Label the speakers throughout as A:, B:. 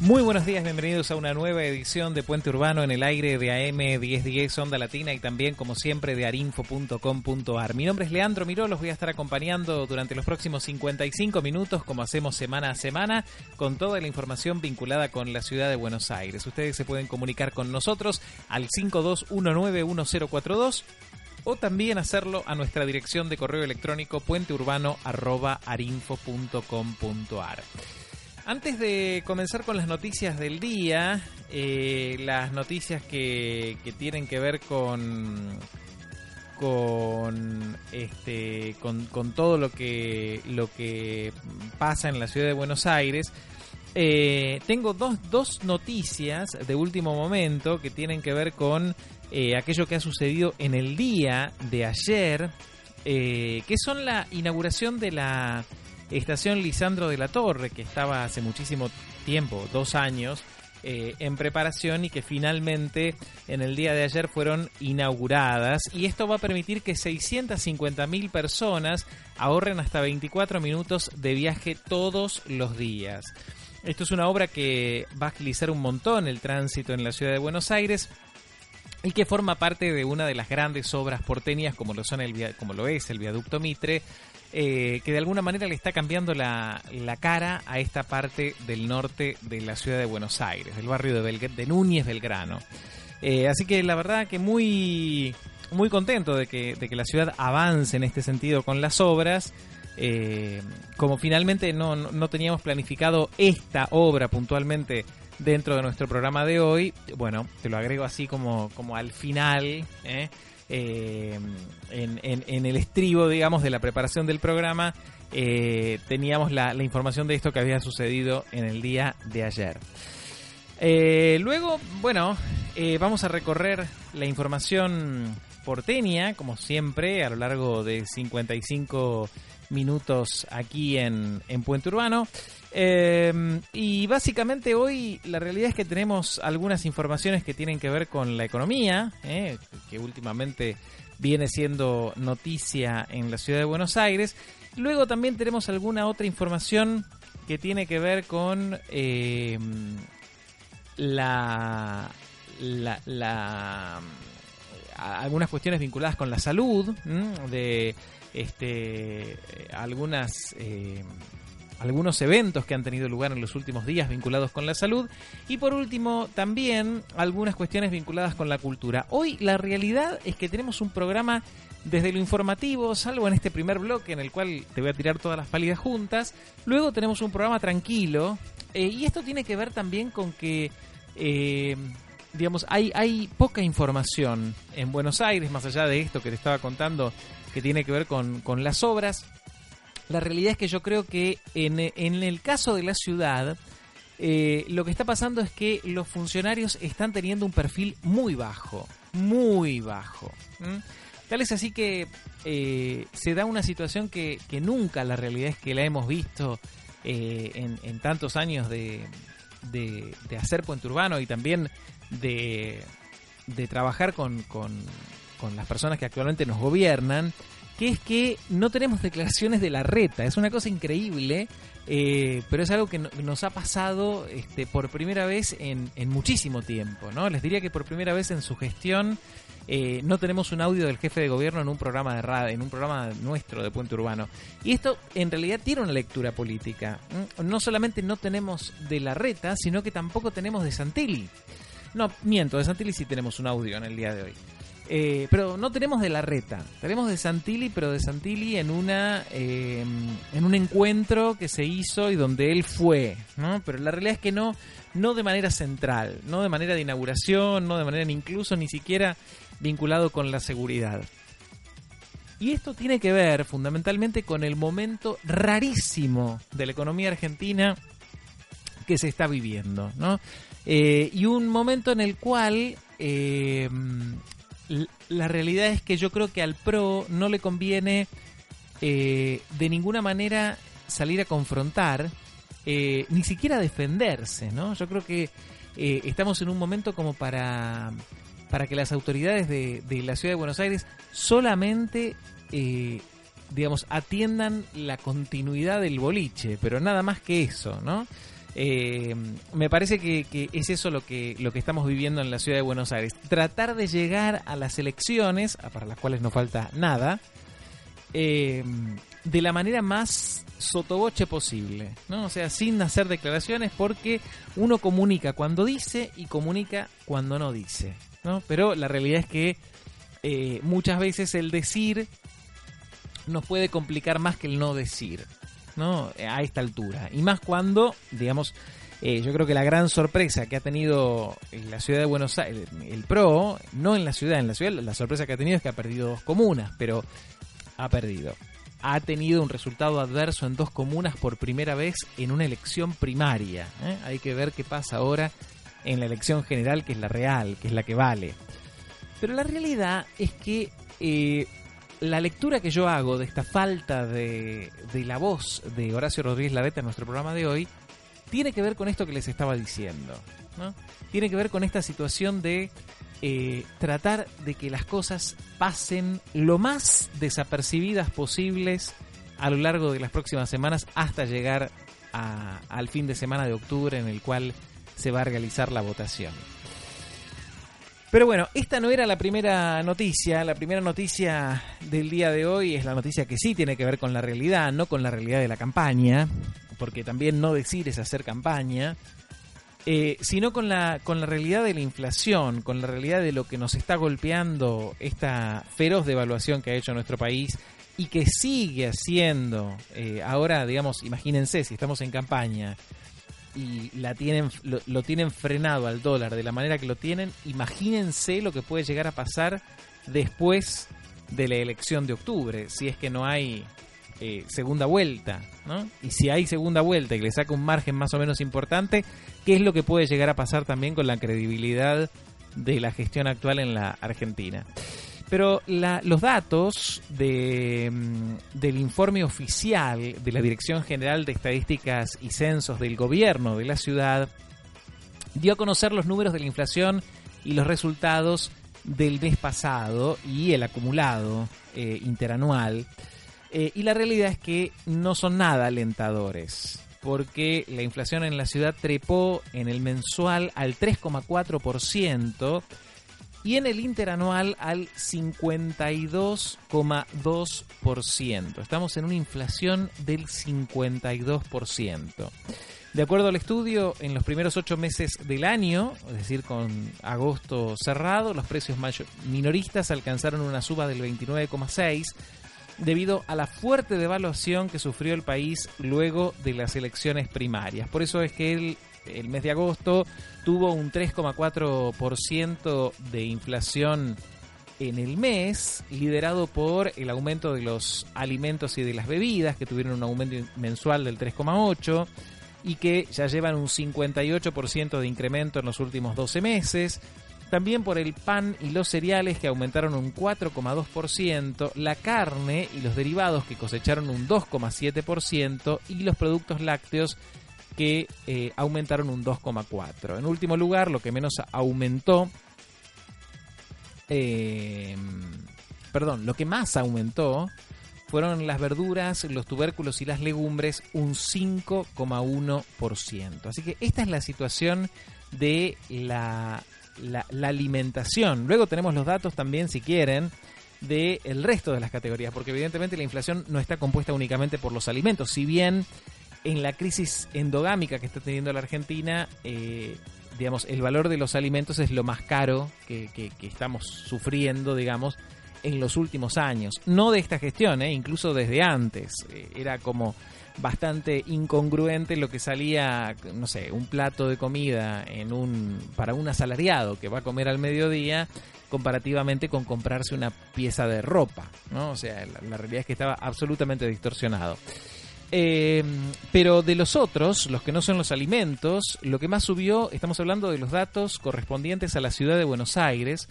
A: Muy buenos días, bienvenidos a una nueva edición de Puente Urbano en el aire de AM 1010 Onda Latina y también, como siempre, de arinfo.com.ar. Mi nombre es Leandro Miró, los voy a estar acompañando durante los próximos 55 minutos, como hacemos semana a semana, con toda la información vinculada con la ciudad de Buenos Aires. Ustedes se pueden comunicar con nosotros al 52191042 o también hacerlo a nuestra dirección de correo electrónico puenteurbano.arinfo.com.ar. Antes de comenzar con las noticias del día, eh, las noticias que, que, tienen que ver con con este con, todo lo que lo que pasa en la ciudad de Buenos Aires. Eh, tengo dos, dos noticias de último momento que tienen que ver con eh, aquello que ha sucedido en el día de ayer, eh, que son la inauguración de la estación Lisandro de la Torre, que estaba hace muchísimo tiempo, dos años, eh, en preparación y que finalmente en el día de ayer fueron inauguradas. Y esto va a permitir que 650.000 personas ahorren hasta 24 minutos de viaje todos los días. Esto es una obra que va a agilizar un montón el tránsito en la ciudad de Buenos Aires y que forma parte de una de las grandes obras porteñas como lo, son el, como lo es el viaducto Mitre, eh, que de alguna manera le está cambiando la, la, cara a esta parte del norte de la ciudad de Buenos Aires, del barrio de, de Núñez Belgrano. Eh, así que la verdad que muy, muy contento de que, de que la ciudad avance en este sentido con las obras. Eh, como finalmente no, no, teníamos planificado esta obra puntualmente dentro de nuestro programa de hoy, bueno, te lo agrego así como, como al final. Eh, en, el estribo, digamos, de la preparación del programa, eh, teníamos la, información de esto que había sucedido en el día de ayer. Eh, luego, bueno, vamos a recorrer la información porteña, como siempre, a lo largo de 55 minutos aquí en Puente Urbano. Eh, y básicamente hoy la realidad es que tenemos algunas informaciones que tienen que ver con la economía, eh, que últimamente viene siendo noticia en la ciudad de Buenos Aires. Luego también tenemos alguna otra información que tiene que ver con eh, la, algunas cuestiones vinculadas con la salud, de este, algunas eh, algunos eventos que han tenido lugar en los últimos días vinculados con la salud y por último también algunas cuestiones vinculadas con la cultura. Hoy la realidad es que tenemos un programa desde lo informativo, salvo en este primer bloque en el cual te voy a tirar todas las pálidas juntas, luego tenemos un programa tranquilo eh, y esto tiene que ver también con que... Eh, digamos, hay, hay poca información en Buenos Aires, más allá de esto que te estaba contando, que tiene que ver con, con las obras. La realidad es que yo creo que en, en el caso de la ciudad, eh, lo que está pasando es que los funcionarios están teniendo un perfil muy bajo, muy bajo. Tal es así que eh, se da una situación que, que, nunca la realidad es que la hemos visto eh, en, en, tantos años de, de, de, hacer puente urbano y también de, de trabajar con, con, con las personas que actualmente nos gobiernan que es que no tenemos declaraciones de la reta. Es una cosa increíble, eh, pero es algo que nos ha pasado este, por primera vez en, muchísimo tiempo. ¿no? Les diría que por primera vez en su gestión eh, no tenemos un audio del jefe de gobierno en un programa de radio, en un programa nuestro de Puente Urbano. Y esto en realidad tiene una lectura política. No solamente no tenemos de la reta, sino que tampoco tenemos de Santilli. No, miento, de Santilli sí tenemos un audio en el día de hoy. Eh, pero no tenemos de la reta, tenemos de Santilli, pero de Santilli en una eh, en un encuentro que se hizo y donde él fue, ¿no? Pero la realidad es que no no de manera central, no de manera de inauguración, no de manera incluso ni siquiera vinculado con la seguridad. Y esto tiene que ver fundamentalmente con el momento rarísimo de la economía argentina que se está viviendo, ¿no? Eh, y un momento en el cual la realidad es que yo creo que al PRO no le conviene eh, de ninguna manera salir a confrontar, ni siquiera defenderse, ¿no? Yo creo que estamos en un momento como para, para que las autoridades de, de la ciudad de Buenos Aires solamente digamos, atiendan la continuidad del boliche, pero nada más que eso, ¿no? Eh, me parece que, es eso lo que, estamos viviendo en la ciudad de Buenos Aires. Tratar de llegar a las elecciones, para las cuales no falta nada, eh, de la manera más sotoboche posible, ¿no? O sea, sin hacer declaraciones porque uno comunica cuando dice y comunica cuando no dice, ¿no? Pero la realidad es que eh, muchas veces el decir nos puede complicar más que el no decir. A esta altura. Y más cuando, digamos, eh, yo creo que la gran sorpresa que ha tenido la ciudad de Buenos Aires, el PRO, no en la ciudad, en la ciudad la sorpresa que ha tenido es que ha perdido dos comunas, pero ha perdido. Ha tenido un resultado adverso en dos comunas por primera vez en una elección primaria. ¿eh? Hay que ver qué pasa ahora en la elección general, que es la real, que es la que vale. Pero la realidad es que eh, la lectura que yo hago de esta falta de, la voz de Horacio Rodríguez Larreta en nuestro programa de hoy tiene que ver con esto que les estaba diciendo. ¿no? Tiene que ver con esta situación de eh, tratar de que las cosas pasen lo más desapercibidas posibles a lo largo de las próximas semanas hasta llegar al fin de semana de octubre en el cual se va a realizar la votación. Pero bueno, esta no era la primera noticia. La primera noticia del día de hoy es la noticia que sí tiene que ver con la realidad, no con la realidad de la campaña, porque también no decir es hacer campaña, eh, sino con la, con la realidad de la inflación, con la realidad de lo que nos está golpeando esta feroz devaluación que ha hecho nuestro país y que sigue haciendo. Eh, ahora, digamos, imagínense si estamos en campaña y la tienen, lo, tienen frenado al dólar de la manera que lo tienen, imagínense lo que puede llegar a pasar después de la elección de octubre, si es que no hay eh, segunda vuelta, ¿no? Y si hay segunda vuelta y le saca un margen más o menos importante, ¿qué es lo que puede llegar a pasar también con la credibilidad de la gestión actual en la Argentina? Pero los datos mm, del informe oficial de la Dirección General de Estadísticas y Censos del Gobierno de la ciudad dio a conocer los números de la inflación y los resultados del mes pasado y el acumulado eh, interanual. Eh, y la realidad es que no son nada alentadores, porque la inflación en la ciudad trepó en el mensual al 3,4%, y en el interanual al 52,2%. Estamos en una inflación del 52%. De acuerdo al estudio, en los primeros ocho meses del año, es decir, con agosto cerrado, los precios minoristas alcanzaron una suba del 29,6 debido a la fuerte devaluación que sufrió el país luego de las elecciones primarias. Por eso es que el el mes de agosto tuvo un 3,4% de inflación en el mes, liderado por el aumento de los alimentos y de las bebidas, que tuvieron un aumento mensual del 3,8% y que ya llevan un 58% de incremento en los últimos 12 meses. También por el pan y los cereales que aumentaron un 4,2%, la carne y los derivados que cosecharon un 2,7% y los productos lácteos que eh, aumentaron un 2,4. En último lugar, lo que menos aumentó, eh, perdón, lo que más aumentó fueron las verduras, los tubérculos y las legumbres, un 5,1%. Así que esta es la situación de la, la, alimentación. Luego tenemos los datos también, si quieren, del el resto de las categorías, porque evidentemente la inflación no está compuesta únicamente por los alimentos, si bien en la crisis endogámica que está teniendo la Argentina, eh, digamos, el valor de los alimentos es lo más caro que, estamos sufriendo, digamos, en los últimos años. No de esta gestión, ¿eh? incluso desde antes. Eh, era como bastante incongruente lo que salía, no sé, un plato de comida en un para un asalariado que va a comer al mediodía comparativamente con comprarse una pieza de ropa, ¿no? O sea, la, realidad es que estaba absolutamente distorsionado. Eh, pero de los otros, los que no son los alimentos, lo que más subió, estamos hablando de los datos correspondientes a la ciudad de Buenos Aires,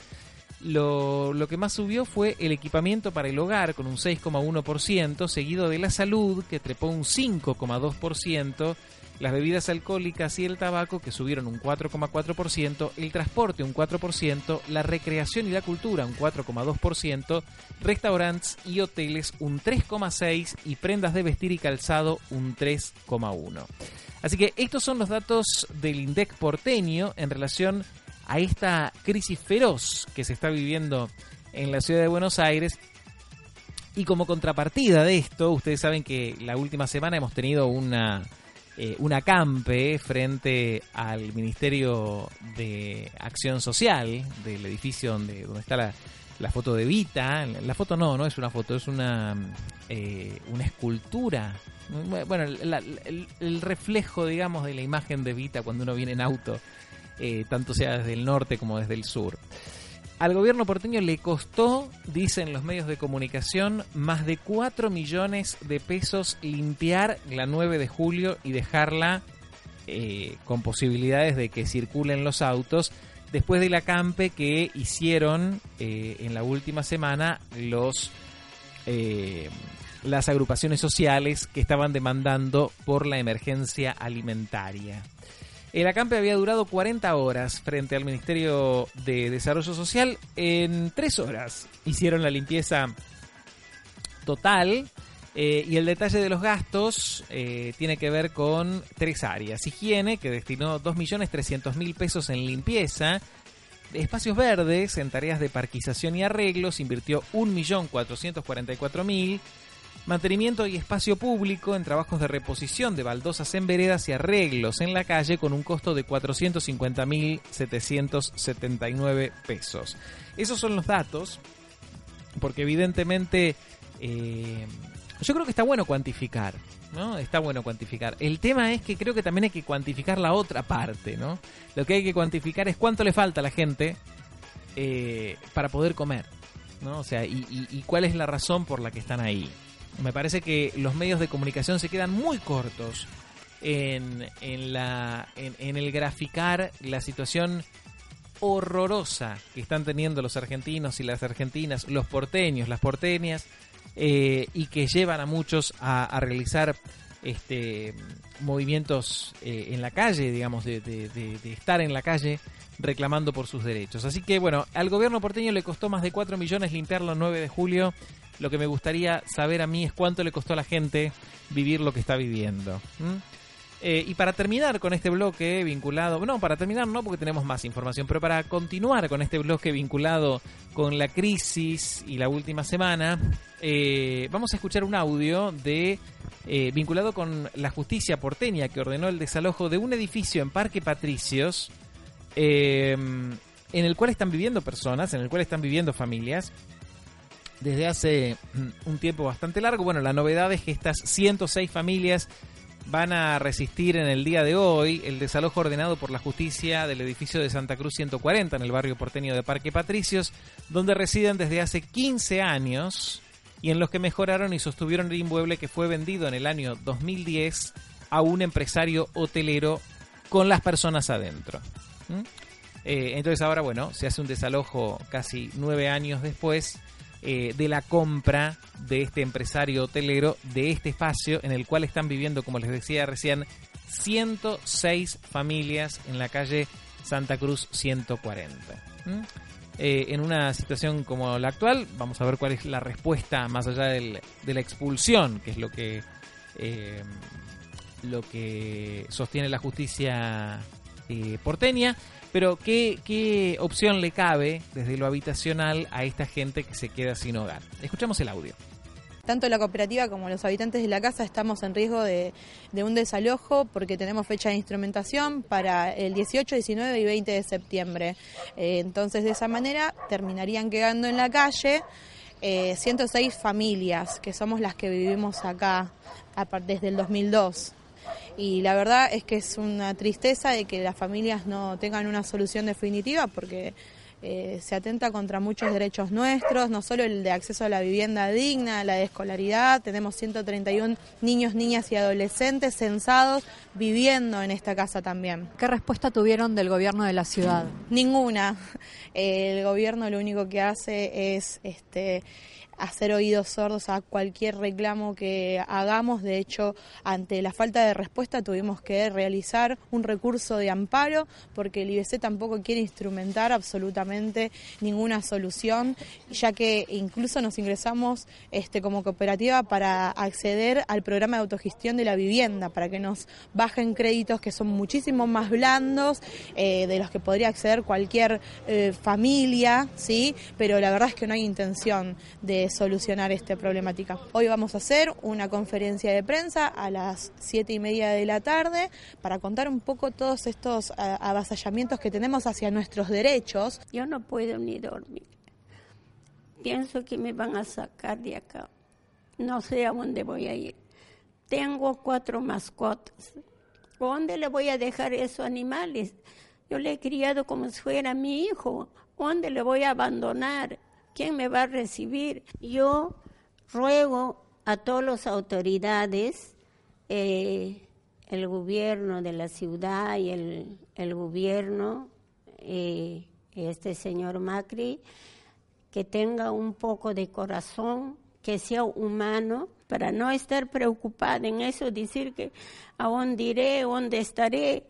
A: lo, lo, que más subió fue el equipamiento para el hogar con un 6,1%, seguido de la salud que trepó un 5,2%, las bebidas alcohólicas y el tabaco que subieron un 4,4%, el transporte un 4%, la recreación y la cultura un 4,2%, restaurantes y hoteles un 3,6% y prendas de vestir y calzado un 3,1%. Así que estos son los datos del INDEC porteño en relación a esta crisis feroz que se está viviendo en la ciudad de Buenos Aires. Y como contrapartida de esto, ustedes saben que la última semana hemos tenido una eh, un acampe frente al Ministerio de Acción Social del edificio donde, donde está la, foto de Vita. La foto no, no es una foto, es una, eh, una escultura. Bueno, el, reflejo, digamos, de la imagen de Vita cuando uno viene en auto, eh, tanto sea desde el norte como desde el sur. Al gobierno porteño le costó, dicen los medios de comunicación, más de 4 millones de pesos limpiar la 9 de julio y dejarla eh, con posibilidades de que circulen los autos después del acampe que hicieron eh, en la última semana los eh, las agrupaciones sociales que estaban demandando por la emergencia alimentaria. El acampe había durado 40 horas frente al Ministerio de Desarrollo Social. En tres horas hicieron la limpieza total. Eh, y el detalle de los gastos eh, tiene que ver con tres áreas. Higiene, que destinó 2.300.000 pesos en limpieza. Espacios verdes, en tareas de parquización y arreglos, invirtió 1.444.000 mantenimiento y espacio público en trabajos de reposición de baldosas en veredas y arreglos en la calle con un costo de 450.779 pesos. Esos son los datos, porque evidentemente eh, yo creo que está bueno cuantificar. ¿no? Está bueno cuantificar. El tema es que creo que también hay que cuantificar la otra parte, ¿no? Lo que hay que cuantificar es cuánto le falta a la gente eh, para poder comer, ¿no? O sea, y cuál es la razón por la que están ahí me parece que los medios de comunicación se quedan muy cortos en, en, la, en, el graficar la situación horrorosa que están teniendo los argentinos y las argentinas, los porteños, las porteñas, eh, y que llevan a muchos a, realizar este movimientos eh, en la calle, digamos, de, de, estar en la calle reclamando por sus derechos. Así que bueno, al gobierno porteño le costó más de 4 millones limpiarlo el 9 de julio lo que me gustaría saber a mí es cuánto le costó a la gente vivir lo que está viviendo. Eh, y para terminar con este bloque vinculado, no, para terminar no porque tenemos más información, pero para continuar con este bloque vinculado con la crisis y la última semana, eh, vamos a escuchar un audio de eh, vinculado con la justicia porteña que ordenó el desalojo de un edificio en Parque Patricios, en el cual están viviendo personas, en el cual están viviendo familias desde hace mm, un tiempo bastante largo. Bueno, la novedad es que estas 106 familias van a resistir en el día de hoy el desalojo ordenado por la justicia del edificio de Santa Cruz 140 en el barrio porteño de Parque Patricios, donde residen desde hace 15 años y en los que mejoraron y sostuvieron el inmueble que fue vendido en el año 2010 a un empresario hotelero con las personas adentro. ¿Mm? Eh, entonces ahora, bueno, se hace un desalojo casi nueve años después eh, de la compra de este empresario hotelero de este espacio en el cual están viviendo, como les decía recién, 106 familias en la calle Santa Cruz 140. Eh, en una situación como la actual, vamos a ver cuál es la respuesta más allá de la expulsión, que es lo que eh, lo que sostiene la justicia porteña. Pero ¿qué, ¿qué opción le cabe desde lo habitacional a esta gente que se queda sin hogar? Escuchamos el audio
B: tanto la cooperativa como los habitantes de la casa estamos en riesgo de, un desalojo porque tenemos fecha de instrumentación para el 18, 19 y 20 de septiembre. Eh, entonces, de esa manera terminarían quedando en la calle 106 familias, que somos las que vivimos acá desde el 2002 y la verdad es que es una tristeza de que las familias no tengan una solución definitiva porque eh, se atenta contra muchos derechos nuestros, no solo el de acceso a la vivienda digna, la de escolaridad, tenemos 131 niños, niñas y adolescentes censados viviendo en esta casa también.
C: ¿Qué respuesta tuvieron del gobierno de la ciudad?
B: Ninguna. El gobierno lo único que hace es este hacer oídos sordos a cualquier reclamo que hagamos. De hecho, ante la falta de respuesta tuvimos que realizar un recurso de amparo porque el IBC tampoco quiere instrumentar absolutamente ninguna solución, ya que incluso nos ingresamos este, como cooperativa para acceder al programa de autogestión de la vivienda, para que nos bajen créditos que son muchísimo más blandos eh, de los que podría acceder cualquier eh, familia, ¿sí? pero la verdad es que no hay intención de solucionar esta problemática. Hoy vamos a hacer una conferencia de prensa a las siete y media de la tarde para contar un poco todos estos avasallamientos que tenemos hacia nuestros derechos.
D: Yo no puedo ni dormir. Pienso que me van a sacar de acá. No sé a dónde voy a ir. Tengo cuatro mascotas. ¿Dónde le voy a dejar esos animales? Yo le he criado como si fuera mi hijo. ¿Dónde le voy a abandonar? ¿Quién me va a recibir? Yo ruego a todas las autoridades, eh, el gobierno de la ciudad y el, gobierno, eh, este señor Macri, que tenga un poco de corazón, que sea humano, para no estar preocupada en eso, decir que a dónde iré, dónde estaré.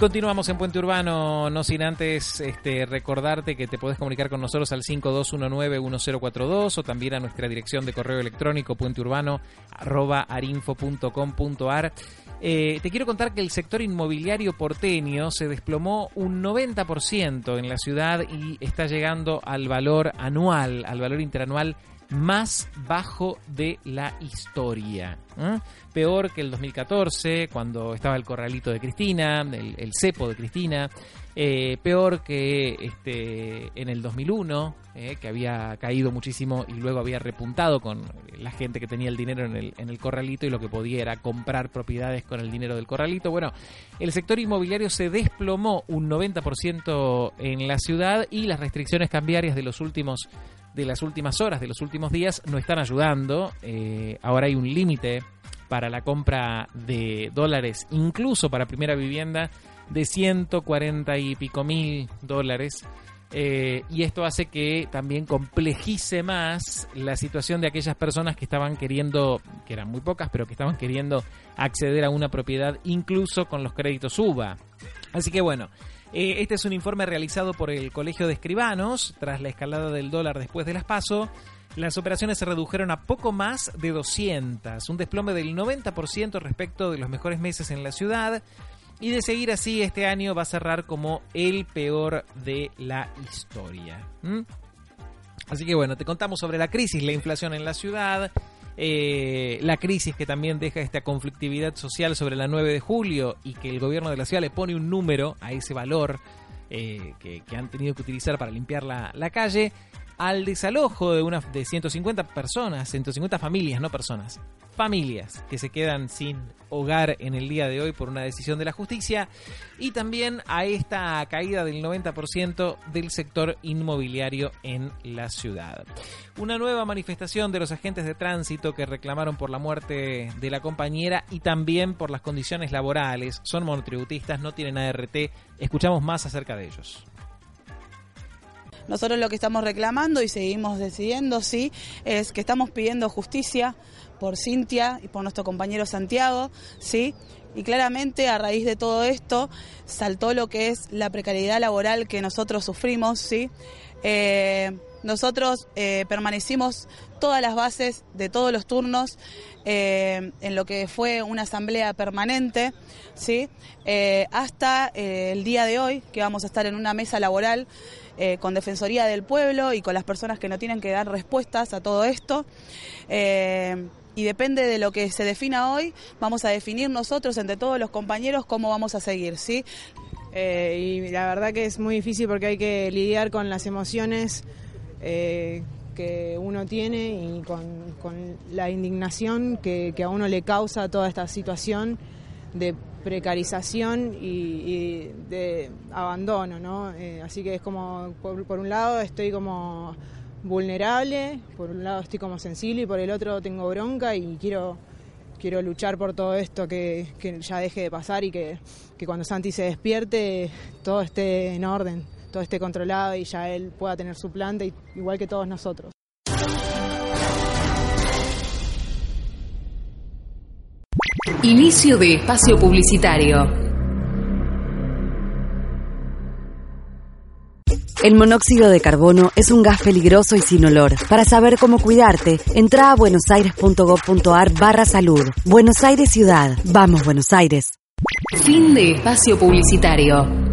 A: Continuamos en Puente Urbano, no sin antes este, recordarte que te podés comunicar con nosotros al 5219-1042 o también a nuestra dirección de correo electrónico puenteurbano.arinfo.com.ar. Eh, te quiero contar que el sector inmobiliario porteño se desplomó un 90% en la ciudad y está llegando al valor anual, al valor interanual más bajo de la historia. ¿eh? Peor que el 2014, cuando estaba el corralito de Cristina, el, cepo de Cristina. Eh, peor que este, en el 2001, eh, que había caído muchísimo y luego había repuntado con la gente que tenía el dinero en el, en el corralito y lo que podía era comprar propiedades con el dinero del corralito. Bueno, el sector inmobiliario se desplomó un 90% en la ciudad y las restricciones cambiarias de los últimos de las últimas horas, de los últimos días, no están ayudando. Eh, ahora hay un límite para la compra de dólares, incluso para primera vivienda, de 140 y pico mil dólares. Eh, y esto hace que también complejice más la situación de aquellas personas que estaban queriendo, que eran muy pocas, pero que estaban queriendo acceder a una propiedad incluso con los créditos UBA. Así que bueno, eh, este es un informe realizado por el Colegio de Escribanos tras la escalada del dólar después de las PASO. Las operaciones se redujeron a poco más de 200, un desplome del 90% respecto de los mejores meses en la ciudad. Y de seguir así, este año va a cerrar como el peor de la historia. Así que bueno, te contamos sobre la crisis, la inflación en la ciudad, eh, la crisis que también deja esta conflictividad social sobre la 9 de julio y que el gobierno de la ciudad le pone un número a ese valor eh, que, han tenido que utilizar para limpiar la, la calle, al desalojo de, una, de 150 personas, 150 familias, no personas, familias que se quedan sin hogar en el día de hoy por una decisión de la justicia y también a esta caída del 90% del sector inmobiliario en la ciudad. Una nueva manifestación de los agentes de tránsito que reclamaron por la muerte de la compañera y también por las condiciones laborales. Son monotributistas, no tienen ART. Escuchamos más acerca de ellos.
E: Nosotros lo que estamos reclamando y seguimos decidiendo, sí, es que estamos pidiendo justicia por Cintia y por nuestro compañero Santiago, ¿sí? Y claramente a raíz de todo esto saltó lo que es la precariedad laboral que nosotros sufrimos, ¿sí? Eh, nosotros eh, permanecimos todas las bases de todos los turnos eh, en lo que fue una asamblea permanente, ¿sí? hasta el día de hoy, que vamos a estar en una mesa laboral con Defensoría del Pueblo y con las personas que no tienen que dar respuestas a todo esto y depende de lo que se defina hoy, vamos a definir nosotros entre todos los compañeros cómo vamos a seguir, ¿sí?
F: Eh, y la verdad que es muy difícil porque hay que lidiar con las emociones eh, que uno tiene y con, la indignación que, a uno le causa toda esta situación de precarización y, de abandono, ¿no? Eh, así que es como, por, un lado estoy como vulnerable, por un lado estoy como sensible y por el otro tengo bronca y quiero, quiero luchar por todo esto que, ya deje de pasar y que, que cuando Santi se despierte todo esté en orden, todo esté controlado y ya él pueda tener su planta igual que todos nosotros.
G: Inicio de espacio publicitario. El monóxido de carbono es un gas peligroso y sin olor. Para saber cómo cuidarte, entra a buenosaires.gov.ar barra salud. Buenos Aires Ciudad. Vamos, Buenos Aires. Fin de espacio publicitario.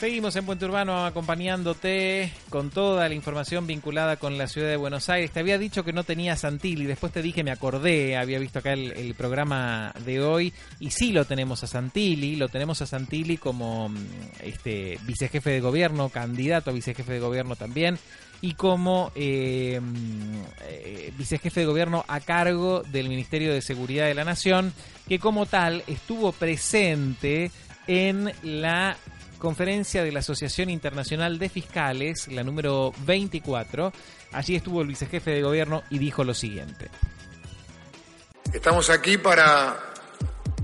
A: Seguimos en Puente Urbano acompañándote con toda la información vinculada con la ciudad de Buenos Aires. Te había dicho que no tenía Santilli, después te dije, me acordé, había visto acá el, programa de hoy y sí lo tenemos a Santilli, lo tenemos a Santilli como mm, este vicejefe de gobierno, candidato a vicejefe de gobierno también y como eh, mm, eh, vicejefe de gobierno a cargo del Ministerio de Seguridad de la Nación, que como tal estuvo presente en la conferencia de la Asociación Internacional de Fiscales, la número 24. Allí estuvo el vicejefe de gobierno y dijo lo siguiente.
H: Estamos aquí para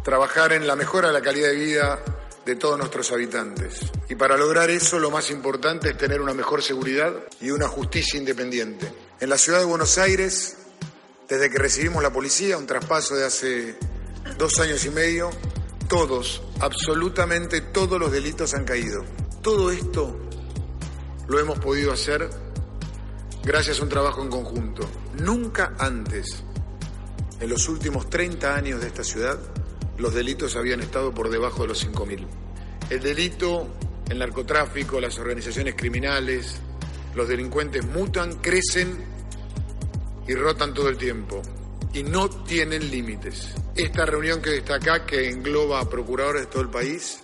H: trabajar en la mejora de la calidad de vida de todos nuestros habitantes. Y para lograr eso lo más importante es tener una mejor seguridad y una justicia independiente. En la ciudad de Buenos Aires, desde que recibimos la policía, un traspaso de hace dos años y medio, todos, absolutamente todos los delitos han caído. Todo esto lo hemos podido hacer gracias a un trabajo en conjunto. Nunca antes, en los últimos 30 años de esta ciudad, los delitos habían estado por debajo de los 5.000. El delito, el narcotráfico, las organizaciones criminales, los delincuentes mutan, crecen y rotan todo el tiempo y no tienen límites. Esta reunión que está acá, que engloba a procuradores de todo el país,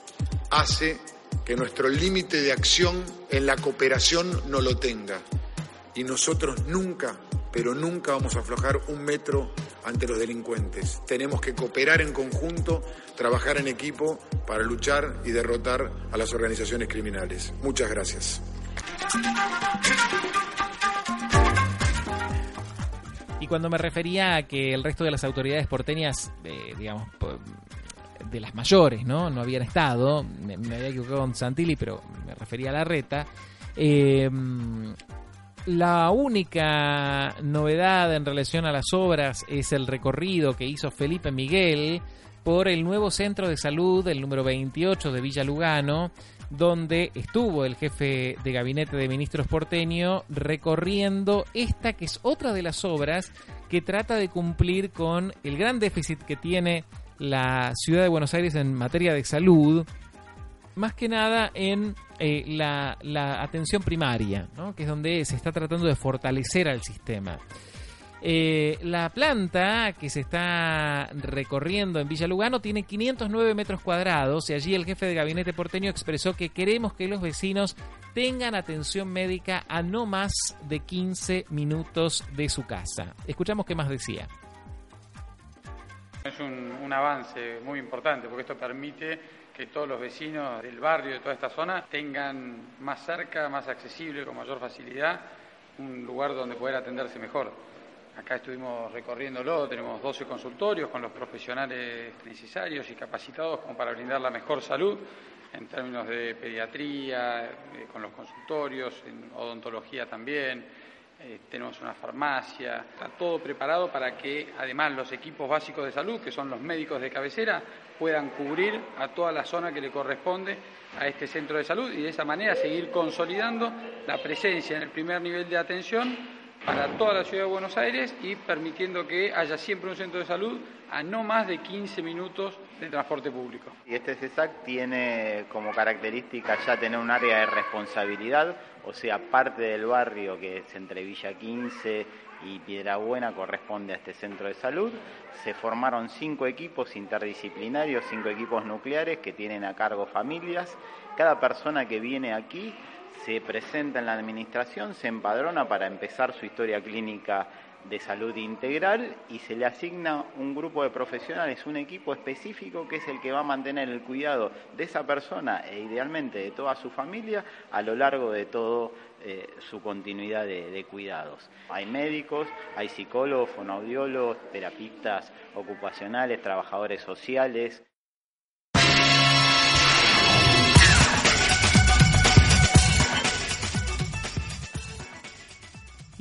H: hace que nuestro límite de acción en la cooperación no lo tenga. Y nosotros nunca, pero nunca vamos a aflojar un metro ante los delincuentes. Tenemos que cooperar en conjunto, trabajar en equipo para luchar y derrotar a las organizaciones criminales. Muchas gracias.
A: Y cuando me refería a que el resto de las autoridades porteñas, digamos, de las mayores, ¿no? No habían estado, me, había equivocado con Santilli, pero me refería a la reta. Em, la única novedad en relación a las obras es el recorrido que hizo Felipe Miguel por el nuevo centro de salud, el número 28 de Villa Lugano, donde estuvo el jefe de gabinete de ministros porteño recorriendo esta que es otra de las obras que trata de cumplir con el gran déficit que tiene la ciudad de Buenos Aires en materia de salud, más que nada en eh, la, atención primaria, que es donde se está tratando de fortalecer al sistema. Eh, la planta que se está recorriendo en Villa Lugano tiene 509 metros cuadrados y allí el jefe de gabinete porteño expresó que queremos que los vecinos tengan atención médica a no más de 15 minutos de su casa. Escuchamos qué más decía.
I: Es un, un avance muy importante porque esto permite que todos los vecinos del barrio, de toda esta zona, tengan más cerca, más accesible, con mayor facilidad, un lugar donde poder atenderse mejor. Acá estuvimos recorriéndolo, tenemos 12 consultorios con los profesionales necesarios y capacitados como para brindar la mejor salud en términos de pediatría, eh, con los consultorios, en odontología también, eh, tenemos una farmacia, está todo preparado para que además los equipos básicos de salud, que son los médicos de cabecera, puedan cubrir a toda la zona que le corresponde a este centro de salud y de esa manera seguir consolidando la presencia en el primer nivel de atención para toda la ciudad de Buenos Aires y permitiendo que haya siempre un centro de salud a no más de 15 minutos de transporte público.
J: Y este CESAC tiene como característica ya tener un área de responsabilidad, o sea, parte del barrio que es entre Villa 15 y Piedrabuena corresponde a este centro de salud. Se formaron cinco equipos interdisciplinarios, cinco equipos nucleares que tienen a cargo familias. Cada persona que viene aquí se presenta en la administración, se empadrona para empezar su historia clínica de salud integral y se le asigna un grupo de profesionales, un equipo específico que es el que va a mantener el cuidado de esa persona e idealmente de toda su familia a lo largo de toda eh, su continuidad de, de, cuidados. Hay médicos, hay psicólogos, fonoaudiólogos, terapistas ocupacionales, trabajadores sociales.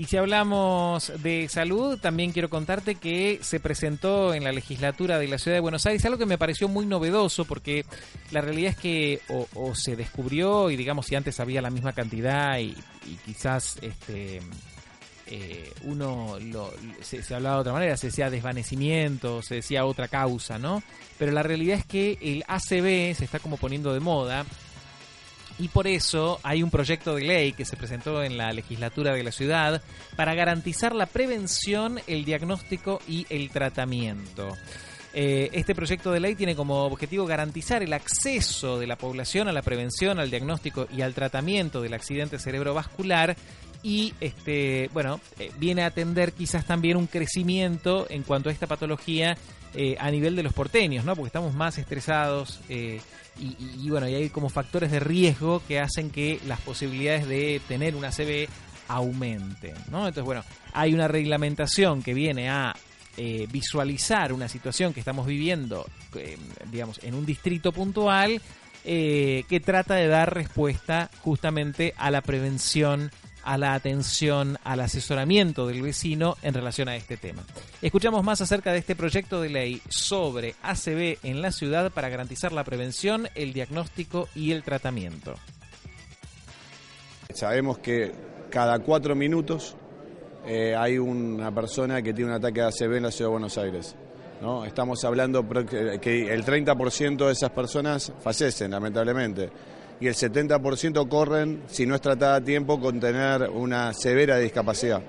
A: Y si hablamos de salud, también quiero contarte que se presentó en la legislatura de la Ciudad de Buenos Aires algo que me pareció muy novedoso porque la realidad es que o, se descubrió y digamos si antes había la misma cantidad y, y quizás este eh, uno lo, se, hablaba de otra manera, se decía desvanecimiento, se decía otra causa, ¿no? Pero la realidad es que el ACB se está como poniendo de moda y por eso hay un proyecto de ley que se presentó en la legislatura de la ciudad para garantizar la prevención, el diagnóstico y el tratamiento. Eh, este proyecto de ley tiene como objetivo garantizar el acceso de la población a la prevención, al diagnóstico y al tratamiento del accidente cerebrovascular y este bueno eh, viene a atender quizás también un crecimiento en cuanto a esta patología eh, a nivel de los porteños, ¿no? Porque estamos más estresados eh, y, bueno, y hay como factores de riesgo que hacen que las posibilidades de tener una CB aumenten, ¿no? Entonces, bueno, hay una reglamentación que viene a eh, visualizar una situación que estamos viviendo, digamos, en un distrito puntual, que trata de dar respuesta justamente a la prevención a la atención, al asesoramiento del vecino en relación a este tema. Escuchamos más acerca de este proyecto de ley sobre ACB en la ciudad para garantizar la prevención, el diagnóstico y el tratamiento.
K: Sabemos que cada cuatro minutos eh, hay una persona que tiene un ataque de ACB en la ciudad de Buenos Aires. ¿no? Estamos hablando que el 30% de esas personas fallecen, lamentablemente y el 70% corren, si no es tratada a tiempo, con tener una severa discapacidad.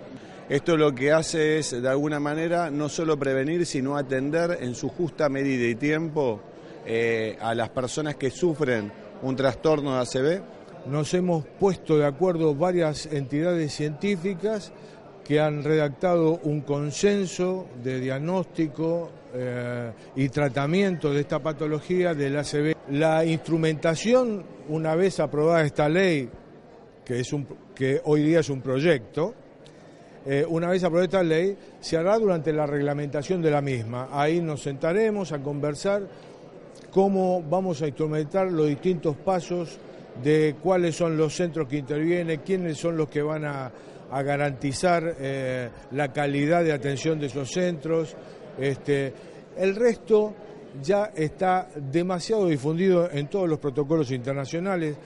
K: Esto lo que hace es, de alguna manera, no solo prevenir, sino atender en su justa medida y tiempo eh, a las personas que sufren un trastorno de ACV.
L: Nos hemos puesto de acuerdo varias entidades científicas que han redactado un consenso de diagnóstico eh, y tratamiento de esta patología del ACV. La instrumentación, una vez aprobada esta ley, que, es un, que hoy día es un proyecto, eh, una vez aprobada esta ley, se hará durante la reglamentación de la misma. Ahí nos sentaremos a conversar cómo vamos a instrumentar los distintos pasos de cuáles son los centros que intervienen, quiénes son los que van a, a garantizar eh, la calidad de atención de esos centros. Este, el resto ya está demasiado difundido en todos los protocolos internacionales.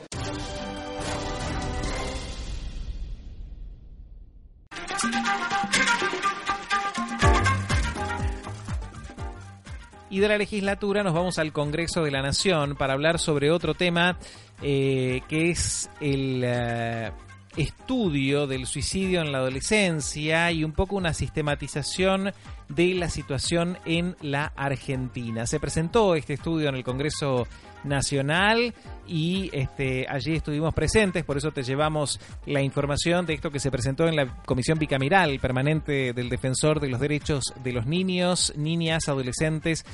A: Y de la legislatura nos vamos al Congreso de la Nación para hablar sobre otro tema eh, que es el uh, estudio del suicidio en la adolescencia y un poco una sistematización de la situación en la Argentina. Se presentó este estudio en el Congreso Nacional y este, allí estuvimos presentes, por eso te llevamos la información de esto que se presentó en la Comisión Bicameral Permanente del Defensor de los Derechos de los Niños, Niñas, Adolescentes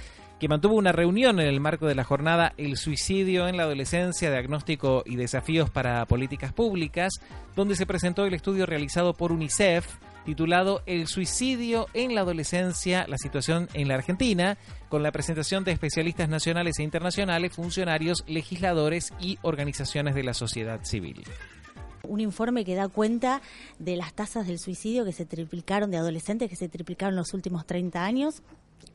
A: que mantuvo una reunión en el marco de la jornada El suicidio en la adolescencia, diagnóstico y desafíos para políticas públicas, donde se presentó el estudio realizado por UNICEF titulado El suicidio en la adolescencia, la situación en la Argentina, con la presentación de especialistas nacionales e internacionales, funcionarios, legisladores y organizaciones de la sociedad civil.
M: Un informe que da cuenta de las tasas del suicidio que se triplicaron, de adolescentes que se triplicaron en los últimos 30 años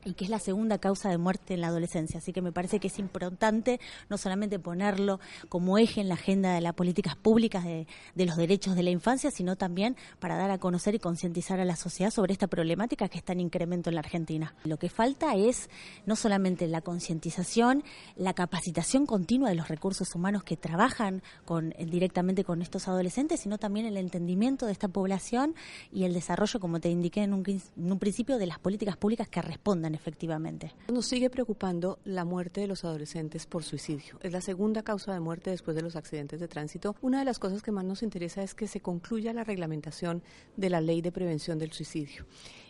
M: y que es la segunda causa de muerte en la adolescencia. Así que me parece que es importante no solamente ponerlo como eje en la agenda de las políticas públicas de, los derechos de la infancia, sino también para dar a conocer y concientizar a la sociedad sobre esta problemática que está en incremento en la Argentina. Lo que falta es no solamente la concientización, la capacitación continua de los recursos humanos que trabajan con, directamente con estos adolescentes, sino también el entendimiento de esta población y el desarrollo, como te indiqué en un, en un principio, de las políticas públicas que respondan efectivamente.
N: Nos sigue preocupando la muerte de los adolescentes por suicidio. Es la segunda causa de muerte después de los accidentes de tránsito. Una de las cosas que más nos interesa es que se concluya la reglamentación de la ley de prevención del suicidio.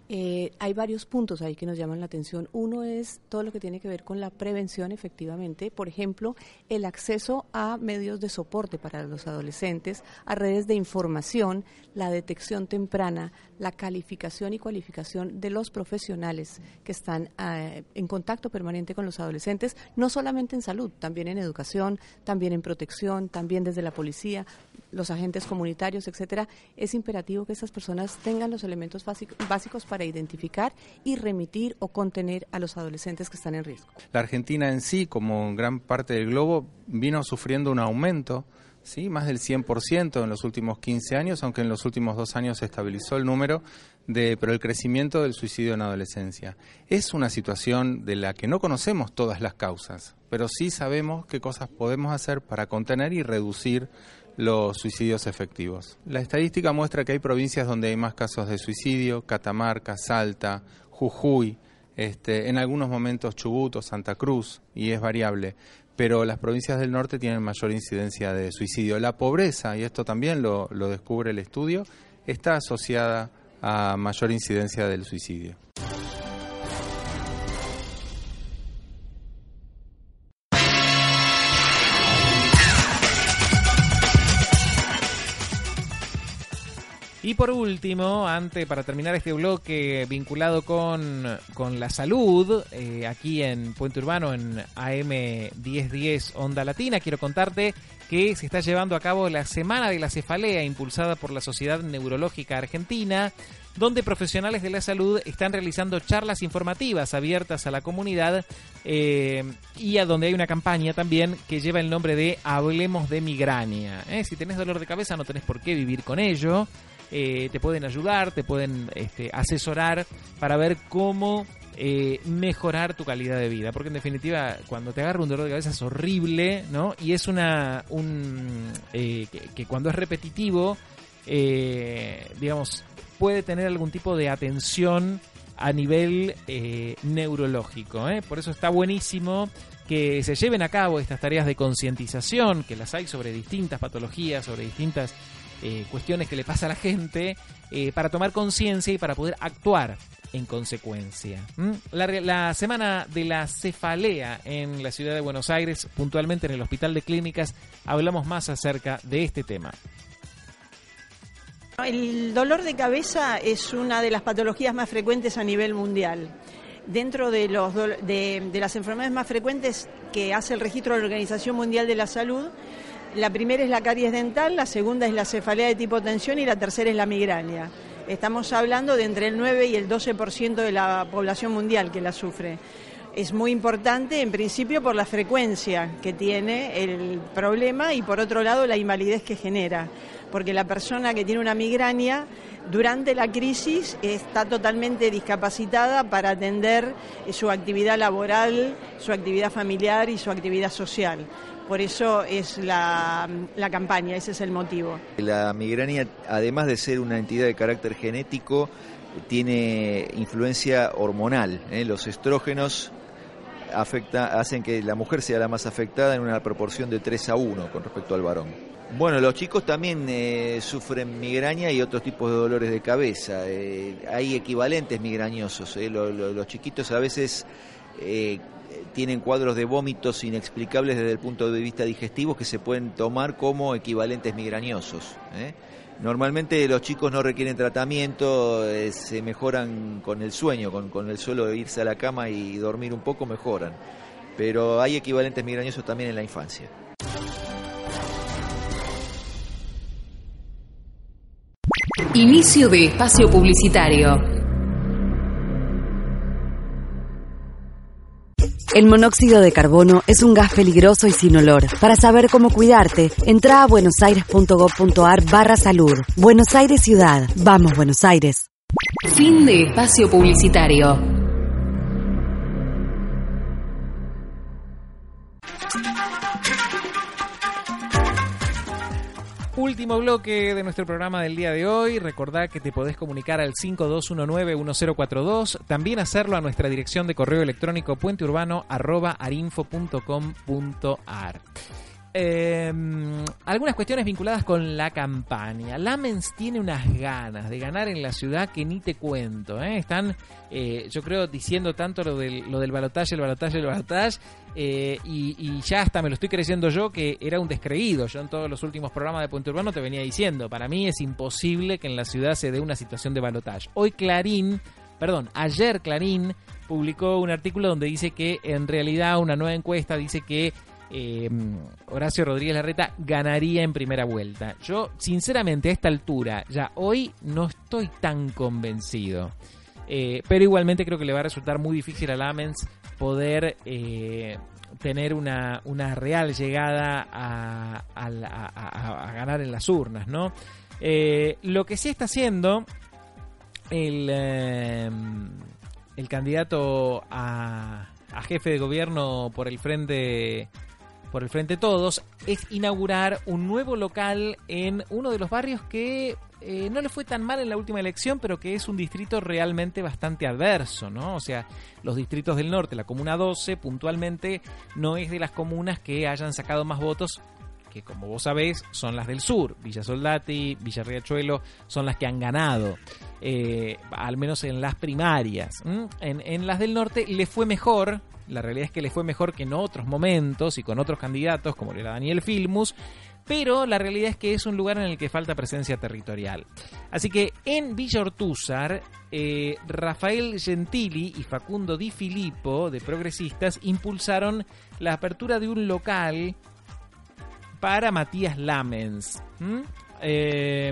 N: Eh, hay varios puntos ahí que nos llaman la atención. Uno es todo lo que tiene que ver con la prevención, efectivamente. Por ejemplo, el acceso a medios de soporte para los adolescentes, a redes de información, la detección temprana, la calificación y cualificación de los profesionales que están eh, en contacto permanente con los adolescentes, no solamente en salud, también en educación, también en protección, también desde la policía, los agentes comunitarios, etcétera. Es imperativo que esas personas tengan los elementos básicos para identificar y remitir o contener a los adolescentes que están en riesgo.
O: La Argentina en sí, como gran parte del globo, vino sufriendo un aumento ¿sí? más del 100% en los últimos 15 años, aunque en los últimos dos años se estabilizó el número, de, pero el crecimiento del suicidio en adolescencia. Es una situación de la que no conocemos todas las causas, pero sí sabemos qué cosas podemos hacer para contener y reducir los suicidios efectivos. La estadística muestra que hay provincias donde hay más casos de suicidio, Catamarca, Salta, Jujuy, este, en algunos momentos Chubut o Santa Cruz, y es variable pero las provincias del norte tienen mayor incidencia de suicidio. La pobreza, y esto también lo descubre el estudio, está asociada a mayor incidencia del suicidio.
A: Y por último, antes para terminar este bloque vinculado con, la salud, eh, aquí en Puente Urbano, en AM 1010 Onda Latina, quiero contarte que se está llevando a cabo la Semana de la Cefalea, impulsada por la Sociedad Neurológica Argentina, donde profesionales de la salud están realizando charlas informativas abiertas a la comunidad eh, y a donde hay una campaña también que lleva el nombre de Hablemos de Migraña. ¿eh? Si tenés dolor de cabeza no tenés por qué vivir con ello. Eh, te pueden ayudar, te pueden este, asesorar para ver cómo eh, mejorar tu calidad de vida. Porque en definitiva, cuando te agarra un dolor de cabeza es horrible, ¿no? Y es una. Un, eh, que, cuando es repetitivo, digamos, puede tener algún tipo de atención a nivel neurológico. Por eso está buenísimo que se lleven a cabo estas tareas de concientización, que las hay sobre distintas patologías, sobre distintas eh, cuestiones que le pasa a la gente eh, para tomar conciencia y para poder actuar en consecuencia. La, semana de la cefalea en la ciudad de Buenos Aires, puntualmente en el Hospital de Clínicas, hablamos más acerca de este tema.
P: El dolor de cabeza es una de las patologías más frecuentes a nivel mundial. Dentro de, los, de las enfermedades más frecuentes que hace el registro de la Organización Mundial de la Salud, la primera es la caries dental, la segunda es la cefalea de tipo tensión y la tercera es la migraña. Estamos hablando de entre el 9 y el 12% de la población mundial que la sufre. Es muy importante, en principio, por la frecuencia que tiene el problema y, por otro lado, la invalidez que genera. Porque la persona que tiene una migraña durante la crisis está totalmente discapacitada para atender su actividad laboral, su actividad familiar y su actividad social. Por eso es la, campaña, ese es el motivo.
Q: La migraña, además de ser una entidad de carácter genético, tiene influencia hormonal. ¿eh? Los estrógenos afecta, hacen que la mujer sea la más afectada en una proporción de 3 a 1 con respecto al varón. Bueno, los chicos también eh, sufren migraña y otros tipos de dolores de cabeza. Eh, hay equivalentes migrañosos. los chiquitos a veces tienen cuadros de vómitos inexplicables desde el punto de vista digestivo que se pueden tomar como equivalentes migrañosos. ¿eh? Normalmente los chicos no requieren tratamiento, eh, se mejoran con el sueño, con, con el suelo de irse a la cama y dormir un poco mejoran. Pero hay equivalentes migrañosos también en la infancia.
R: Inicio de espacio publicitario.
G: El monóxido de carbono es un gas peligroso y sin olor. Para saber cómo cuidarte, entra a buenosaires.gov.ar barra salud. Buenos Aires Ciudad. Vamos, Buenos Aires.
R: Fin de espacio publicitario.
A: Último bloque de nuestro programa del día de hoy. Recordá que te podés comunicar al 5219-1042. También hacerlo a nuestra dirección de correo electrónico puenteurbano.arinfo.com.ar. Eh, algunas cuestiones vinculadas con la campaña. Lamens tiene unas ganas de ganar en la ciudad que ni te cuento. ¿eh? Están, eh, yo creo, diciendo tanto lo del, lo del balotaje, el balotaje, el balotaje. Eh, y, ya hasta me lo estoy creyendo yo que era un descreído. Yo en todos los últimos programas de Puente Urbano te venía diciendo, para mí es imposible que en la ciudad se dé una situación de balotaje. Hoy Clarín, perdón, ayer Clarín publicó un artículo donde dice que en realidad una nueva encuesta dice que eh, Horacio Rodríguez Larreta ganaría en primera vuelta. Yo, sinceramente, a esta altura, ya hoy no estoy tan convencido. Eh, pero igualmente creo que le va a resultar muy difícil a Lamens poder eh, tener una, una, real llegada a, ganar en las urnas, ¿no? Lo que sí está haciendo el, el candidato a, jefe de gobierno por el frente por el Frente Todos, es inaugurar un nuevo local en uno de los barrios que eh, no le fue tan mal en la última elección, pero que es un distrito realmente bastante adverso, ¿no? O sea, los distritos del norte, la Comuna 12, puntualmente no es de las comunas que hayan sacado más votos que como vos sabés son las del sur, Villa Soldati, Villa Riachuelo, son las que han ganado, eh, al menos en las primarias. En, en las del norte le fue mejor, la realidad es que le fue mejor que en otros momentos y con otros candidatos, como era Daniel Filmus, pero la realidad es que es un lugar en el que falta presencia territorial. Así que en Villa Ortúzar, eh, Rafael Gentili y Facundo Di Filippo, de Progresistas, impulsaron la apertura de un local para Matías Lamens. Eh,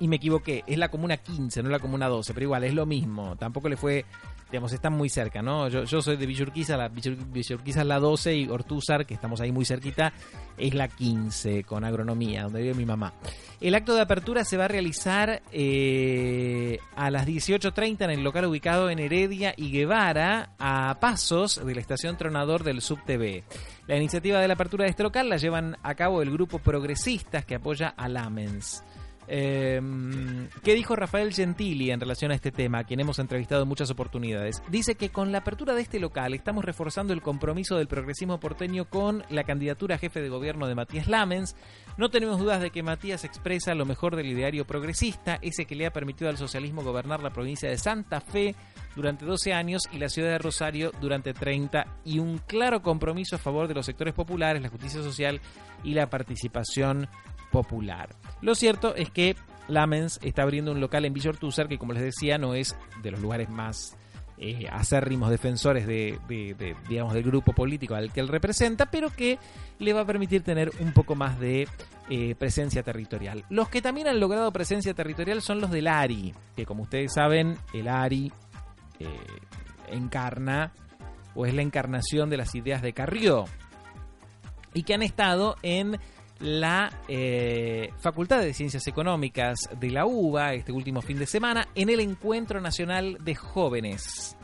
A: y me equivoqué, es la comuna 15, no la comuna 12, pero igual es lo mismo. Tampoco le fue digamos, están muy cerca, ¿no? Yo, soy de Villurquiza, la Villurquiza es la 12 y Ortúzar, que estamos ahí muy cerquita, es la 15 con agronomía, donde vive mi mamá. El acto de apertura se va a realizar eh, a las 18.30 en el local ubicado en Heredia y Guevara, a pasos de la estación Tronador del SubTV. La iniciativa de la apertura de este local la llevan a cabo el grupo Progresistas que apoya a Lamens. Eh, ¿Qué dijo Rafael Gentili en relación a este tema, quien hemos entrevistado en muchas oportunidades? Dice que con la apertura de este local estamos reforzando el compromiso del progresismo porteño con la candidatura a jefe de gobierno de Matías Lamens. No tenemos dudas de que Matías expresa lo mejor del ideario progresista, ese que le ha permitido al socialismo gobernar la provincia de Santa Fe durante 12 años y la ciudad de Rosario durante 30 y un claro compromiso a favor de los sectores populares, la justicia social y la participación popular. Lo cierto es que Lamens está abriendo un local en Villa Ortúzar que, como les decía, no es de los lugares más eh, acérrimos defensores de, de, de, digamos, del grupo político al que él representa, pero que le va a permitir tener un poco más de eh, presencia territorial. Los que también han logrado presencia territorial son los del ARI, que como ustedes saben, el ARI eh, encarna o es la encarnación de las ideas de Carrió y que han estado en la eh, Facultad de Ciencias Económicas de la UBA este último fin de semana en el Encuentro Nacional de Jóvenes.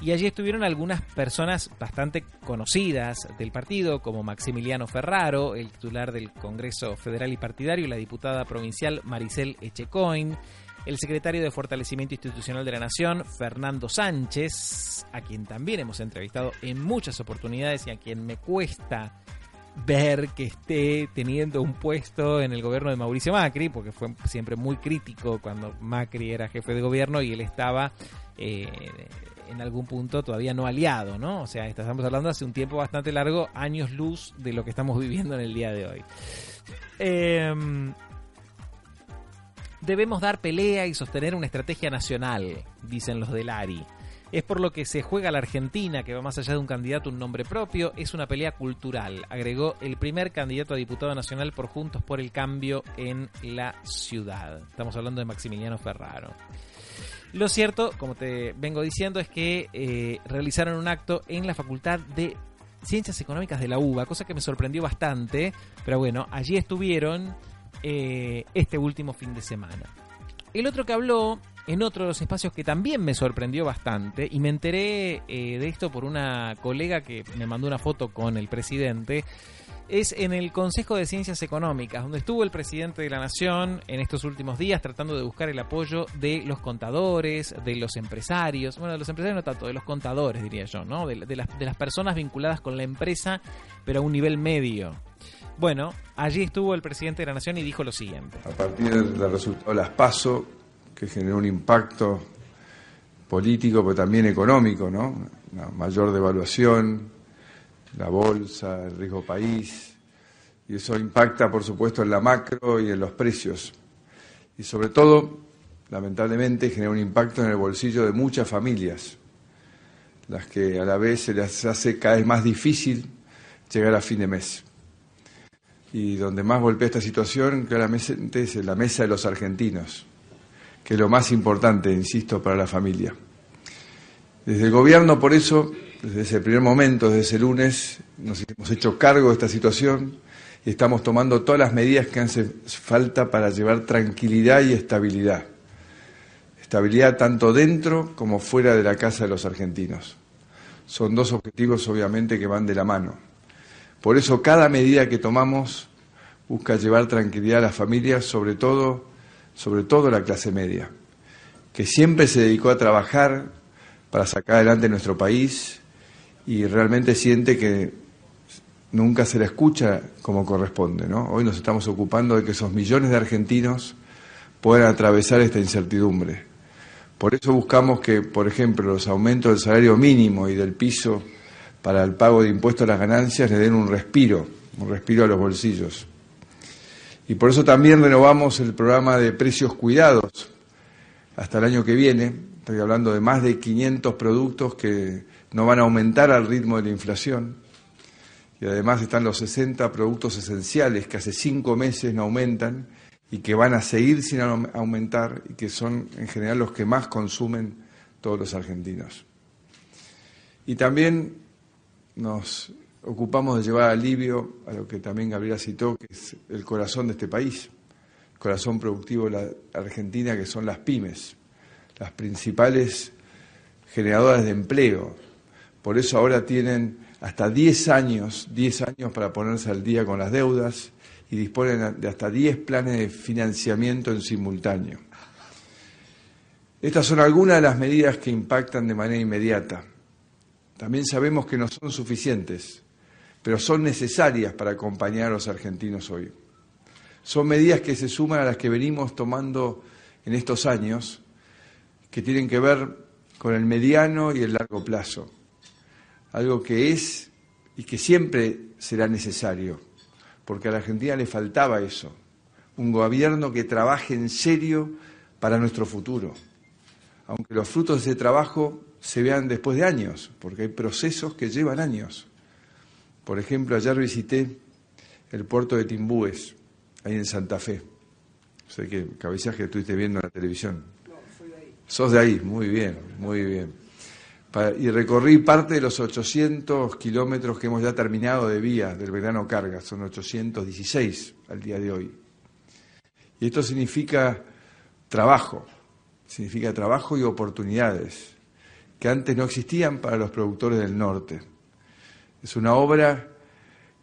A: Y allí estuvieron algunas personas bastante conocidas del partido, como Maximiliano Ferraro, el titular del Congreso Federal y Partidario, y la diputada provincial Maricel Echecoin, el secretario de Fortalecimiento Institucional de la Nación, Fernando Sánchez, a quien también hemos entrevistado en muchas oportunidades y a quien me cuesta ver que esté teniendo un puesto en el gobierno de Mauricio Macri, porque fue siempre muy crítico cuando Macri era jefe de gobierno y él estaba eh, en algún punto todavía no aliado, ¿no? O sea, estamos hablando hace un tiempo bastante largo, años luz de lo que estamos viviendo en el día de hoy. Eh, debemos dar pelea y sostener una estrategia nacional, dicen los del ARI. Es por lo que se juega la Argentina, que va más allá de un candidato, un nombre propio, es una pelea cultural, agregó el primer candidato a diputado nacional por Juntos por el Cambio en la ciudad. Estamos hablando de Maximiliano Ferraro. Lo cierto, como te vengo diciendo, es que eh, realizaron un acto en la Facultad de Ciencias Económicas de la UBA, cosa que me sorprendió bastante, pero bueno, allí estuvieron eh, este último fin de semana. El otro que habló en otro de los espacios que también me sorprendió bastante, y me enteré eh, de esto por una colega que me mandó una foto con el presidente, es en el Consejo de Ciencias Económicas, donde estuvo el presidente de la Nación en estos últimos días tratando de buscar el apoyo de los contadores, de los empresarios, bueno, de los empresarios no tanto, de los contadores diría yo, ¿no? De, de, las, de personas vinculadas con la empresa, pero a un nivel medio. Bueno, allí estuvo el presidente de la Nación y dijo lo siguiente.
S: A partir del resultado de las PASO, que generó un impacto político, pero también económico, ¿no? Una mayor devaluación, la bolsa, el riesgo país, y eso impacta, por supuesto, en la macro y en los precios. Y sobre todo, lamentablemente, genera un impacto en el bolsillo de muchas familias, las que a la vez se les hace cada vez más difícil llegar a fin de mes. Y donde más golpea esta situación, claramente, es en la mesa de los argentinos, que es lo más importante, insisto, para la familia. Desde el gobierno, por eso, desde ese primer momento, desde ese lunes, nos hemos hecho cargo de esta situación y estamos tomando todas las medidas que hacen falta para llevar tranquilidad y estabilidad. Estabilidad tanto dentro como fuera de la casa de los argentinos. Son dos objetivos obviamente que van de la mano. Por eso cada medida que tomamos busca llevar tranquilidad a las familias, sobre todo, sobre todo la clase media, que siempre se dedicó a trabajar para sacar adelante nuestro país y realmente siente que nunca se la escucha como corresponde. ¿no? Hoy nos estamos ocupando de que esos millones de argentinos puedan atravesar esta incertidumbre. Por eso buscamos que, por ejemplo, los aumentos del salario mínimo y del piso para el pago de impuestos a las ganancias le den un respiro, un respiro a los bolsillos. Y por eso también renovamos el programa de precios cuidados hasta el año que viene. Estoy hablando de más de 500 productos que no van a aumentar al ritmo de la inflación. Y además están los 60 productos esenciales que hace cinco meses no aumentan y que van a seguir sin aumentar y que son en general los que más consumen todos los argentinos. Y también nos ocupamos de llevar alivio a lo que también Gabriela citó, que es el corazón de este país, el corazón productivo de la Argentina, que son las pymes, las principales generadoras de empleo, por eso ahora tienen hasta 10 años, 10 años para ponerse al día con las deudas y disponen de hasta 10 planes de financiamiento en simultáneo. Estas son algunas de las medidas que impactan de manera inmediata. También sabemos que no son suficientes, pero son necesarias para acompañar a los argentinos hoy. Son medidas que se suman a las que venimos tomando en estos años, que tienen que ver con el mediano y el largo plazo algo que es y que siempre será necesario, porque a la Argentina le faltaba eso, un gobierno que trabaje en serio para nuestro futuro, aunque los frutos de ese trabajo se vean después de años, porque hay procesos que llevan años. Por ejemplo, ayer visité el puerto de Timbúes, ahí en Santa Fe. Sé que cabezaje estuviste viendo en la televisión. No, soy de ahí. Sos de ahí, muy bien, muy bien y recorrí parte de los 800 kilómetros que hemos ya terminado de vía del verano carga, son 816 al día de hoy. Y esto significa trabajo, significa trabajo y oportunidades que antes no existían para los productores del norte. Es una obra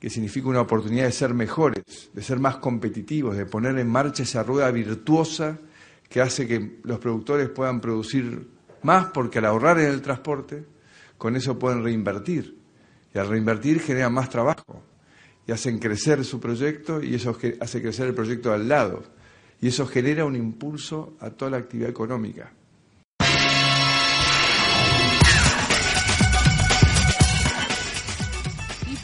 S: que significa una oportunidad de ser mejores, de ser más competitivos, de poner en marcha esa rueda virtuosa que hace que los productores puedan producir más porque al ahorrar en el transporte, con eso pueden reinvertir. Y al reinvertir generan más trabajo. Y hacen crecer su proyecto y eso hace crecer el proyecto al lado. Y eso genera un impulso a toda la actividad económica.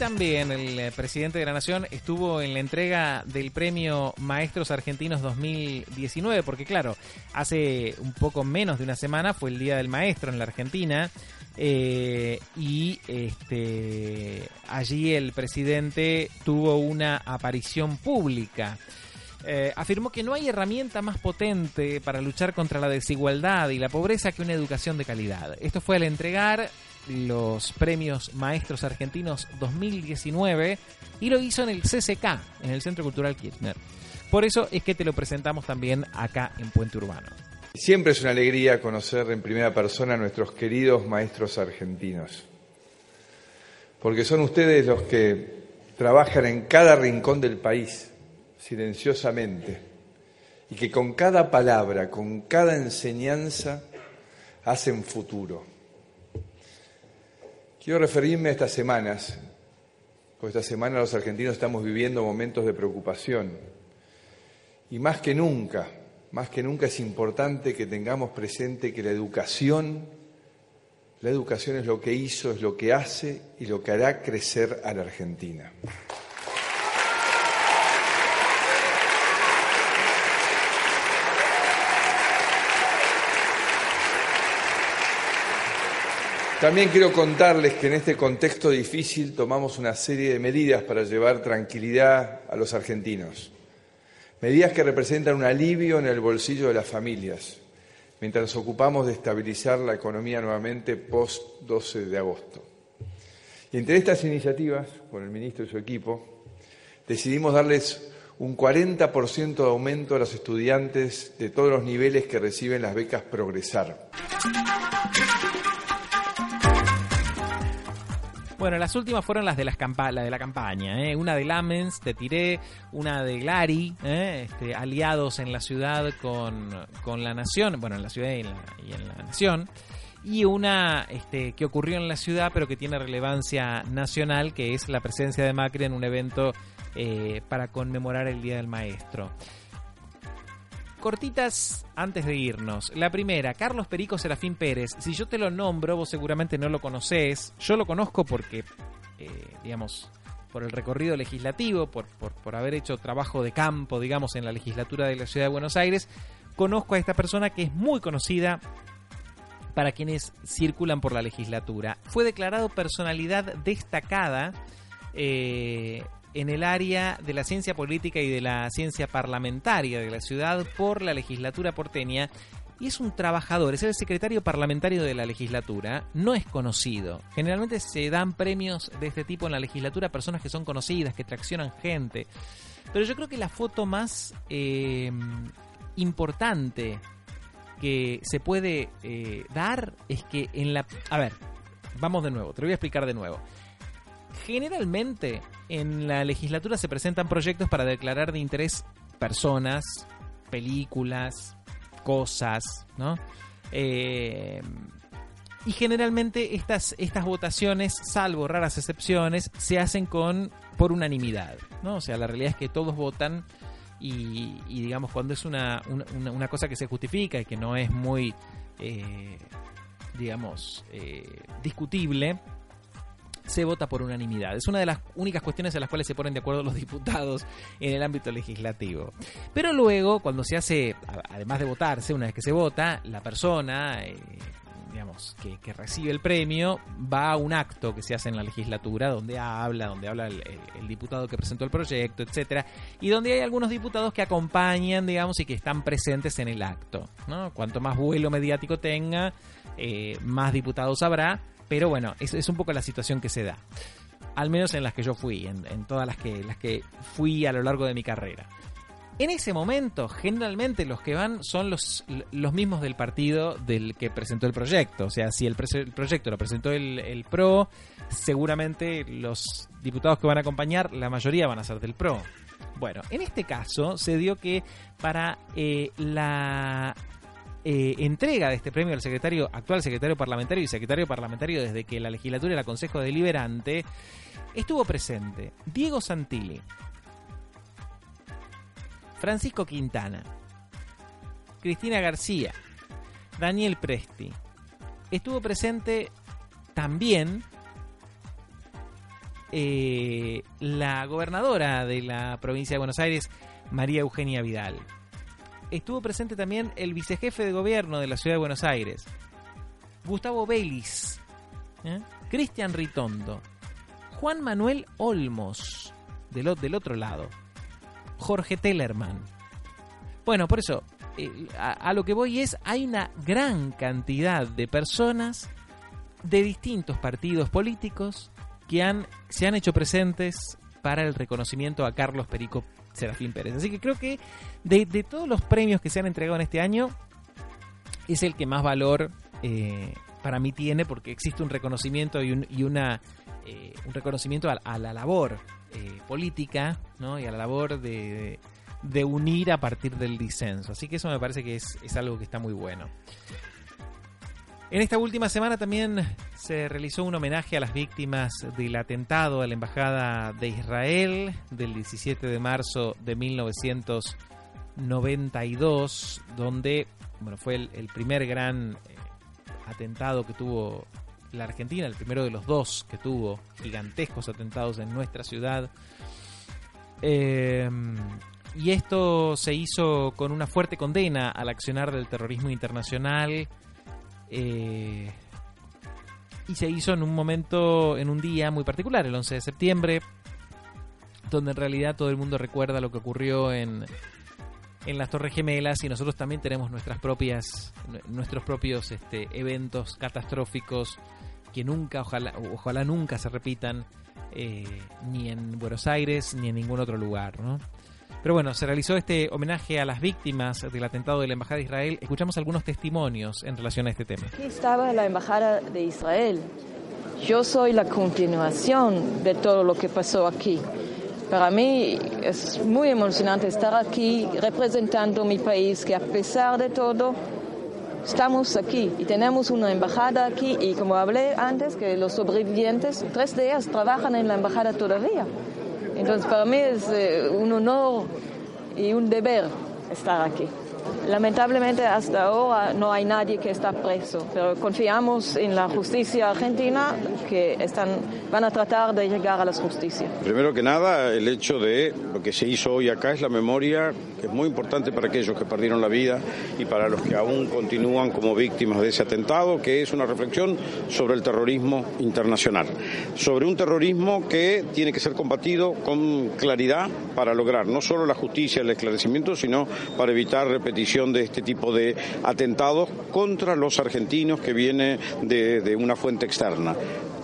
A: También el eh, presidente de la Nación estuvo en la entrega del premio Maestros Argentinos 2019, porque claro, hace un poco menos de una semana fue el Día del Maestro en la Argentina. Eh, y este allí el presidente tuvo una aparición pública. eh, afirmó que no hay herramienta más potente para luchar contra la desigualdad y la pobreza que una educación de calidad. Esto fue al entregar los premios Maestros Argentinos 2019 y lo hizo en el CCK, en el Centro Cultural Kirchner. Por eso es que te lo presentamos también acá en Puente Urbano.
S: Siempre es una alegría conocer en primera persona a nuestros queridos maestros argentinos, porque son ustedes los que trabajan en cada rincón del país, silenciosamente, y que con cada palabra, con cada enseñanza, hacen futuro. Quiero referirme a estas semanas, porque esta semana los argentinos estamos viviendo momentos de preocupación, y más que nunca, más que nunca es importante que tengamos presente que la educación, la educación es lo que hizo, es lo que hace y lo que hará crecer a la Argentina. También quiero contarles que en este contexto difícil tomamos una serie de medidas para llevar tranquilidad a los argentinos. Medidas que representan un alivio en el bolsillo de las familias, mientras nos ocupamos de estabilizar la economía nuevamente post 12 de agosto. Y entre estas iniciativas, con el ministro y su equipo, decidimos darles un 40% de aumento a los estudiantes de todos los niveles que reciben las becas Progresar.
A: Bueno, las últimas fueron las de, las la de la campaña. ¿eh? Una de Lamens, de Tiré, una de Glari, ¿eh? este, aliados en la ciudad con, con, la nación, bueno, en la ciudad y en la, y en la nación. Y una este, que ocurrió en la ciudad, pero que tiene relevancia nacional, que es la presencia de Macri en un evento eh, para conmemorar el Día del Maestro cortitas antes de irnos. La primera, Carlos Perico Serafín Pérez. Si yo te lo nombro, vos seguramente no lo conoces. Yo lo conozco porque, eh, digamos, por el recorrido legislativo, por, por, por, haber hecho trabajo de campo, digamos, en la legislatura de la Ciudad de Buenos Aires. Conozco a esta persona que es muy conocida para quienes circulan por la legislatura. Fue declarado personalidad destacada eh, en el área de la ciencia política y de la ciencia parlamentaria de la ciudad por la legislatura porteña y es un trabajador, es el secretario parlamentario de la legislatura, no es conocido. Generalmente se dan premios de este tipo en la legislatura a personas que son conocidas, que traccionan gente. Pero yo creo que la foto más eh, importante que se puede eh, dar es que en la... A ver, vamos de nuevo, te lo voy a explicar de nuevo. Generalmente en la legislatura se presentan proyectos para declarar de interés personas, películas, cosas, ¿no? Eh, y generalmente estas, estas votaciones, salvo raras excepciones, se hacen con por unanimidad, ¿no? O sea, la realidad es que todos votan y, digamos cuando es una, una, cosa que se justifica y que no es muy, eh, digamos, eh, discutible, se vota por unanimidad. Es una de las únicas cuestiones en las cuales se ponen de acuerdo los diputados en el ámbito legislativo. Pero luego, cuando se hace, además de votarse, una vez que se vota, la persona... Eh, digamos, que, recibe el premio, va a un acto que se hace en la legislatura donde habla, donde habla el, diputado que presentó el proyecto, etcétera, y donde hay algunos diputados que acompañan, digamos, y que están presentes en el acto. ¿no? Cuanto más vuelo mediático tenga, eh, más diputados habrá, pero bueno, es, es un poco la situación que se da. Al menos en las que yo fui, en, todas las que, las que fui a lo largo de mi carrera. En ese momento, generalmente los que van son los, los mismos del partido del que presentó el proyecto. O sea, si el, proyecto lo presentó el, PRO, seguramente los diputados que van a acompañar, la mayoría van a ser del PRO. Bueno, en este caso se dio que para eh, la eh, entrega de este premio al secretario, actual secretario parlamentario y secretario parlamentario desde que la legislatura era Consejo Deliberante, estuvo presente Diego Santilli, Francisco Quintana, Cristina García, Daniel Presti. Estuvo presente también eh, la gobernadora de la provincia de Buenos Aires, María Eugenia Vidal estuvo presente también el vicejefe de gobierno de la ciudad de Buenos Aires, Gustavo Belis, ¿eh? Cristian Ritondo, Juan Manuel Olmos, del, del otro lado, Jorge Tellerman. Bueno, por eso, eh, a, a lo que voy es, hay una gran cantidad de personas de distintos partidos políticos que han, se han hecho presentes para el reconocimiento a Carlos Perico Serafín Pérez. Así que creo que de, de todos los premios que se han entregado en este año, es el que más valor eh, para mí tiene porque existe un reconocimiento y, un, y una, eh, un reconocimiento a, la labor eh, política ¿no? y a la labor de, de unir a partir del disenso. Así que eso me parece que es, es algo que está muy bueno. En esta última semana también se realizó un homenaje a las víctimas del atentado a la Embajada de Israel del 17 de marzo de 1992, donde bueno, fue el, primer gran eh, atentado que tuvo la Argentina, el primero de los dos que tuvo gigantescos atentados en nuestra ciudad. Eh, y esto se hizo con una fuerte condena al accionar del terrorismo internacional. Eh, y se hizo en un momento, en un día muy particular, el 11 de septiembre, donde en realidad todo el mundo recuerda lo que ocurrió en, en las Torres Gemelas y nosotros también tenemos nuestras propias, nuestros propios este, eventos catastróficos que nunca, ojalá, ojalá nunca se repitan eh, ni en Buenos Aires ni en ningún otro lugar, ¿no? Pero bueno, se realizó este homenaje a las víctimas del atentado de la Embajada de Israel. Escuchamos algunos testimonios en relación a este tema.
T: Aquí estaba la Embajada de Israel. Yo soy la continuación de todo lo que pasó aquí. Para mí es muy emocionante estar aquí representando mi país, que a pesar de todo estamos aquí y tenemos una embajada aquí y como hablé antes, que los sobrevivientes tres días trabajan en la embajada todavía. Entonces para mí es eh, un honor y un deber estar aquí. Lamentablemente hasta ahora no hay nadie que está preso, pero confiamos en la justicia argentina que están, van a tratar de llegar a la justicia.
U: Primero que nada, el hecho de lo que se hizo hoy acá es la memoria, que es muy importante para aquellos que perdieron la vida y para los que aún continúan como víctimas de ese atentado, que es una reflexión sobre el terrorismo internacional, sobre un terrorismo que tiene que ser combatido con claridad para lograr no solo la justicia el esclarecimiento, sino para evitar de este tipo de atentados contra los argentinos que viene de una fuente externa.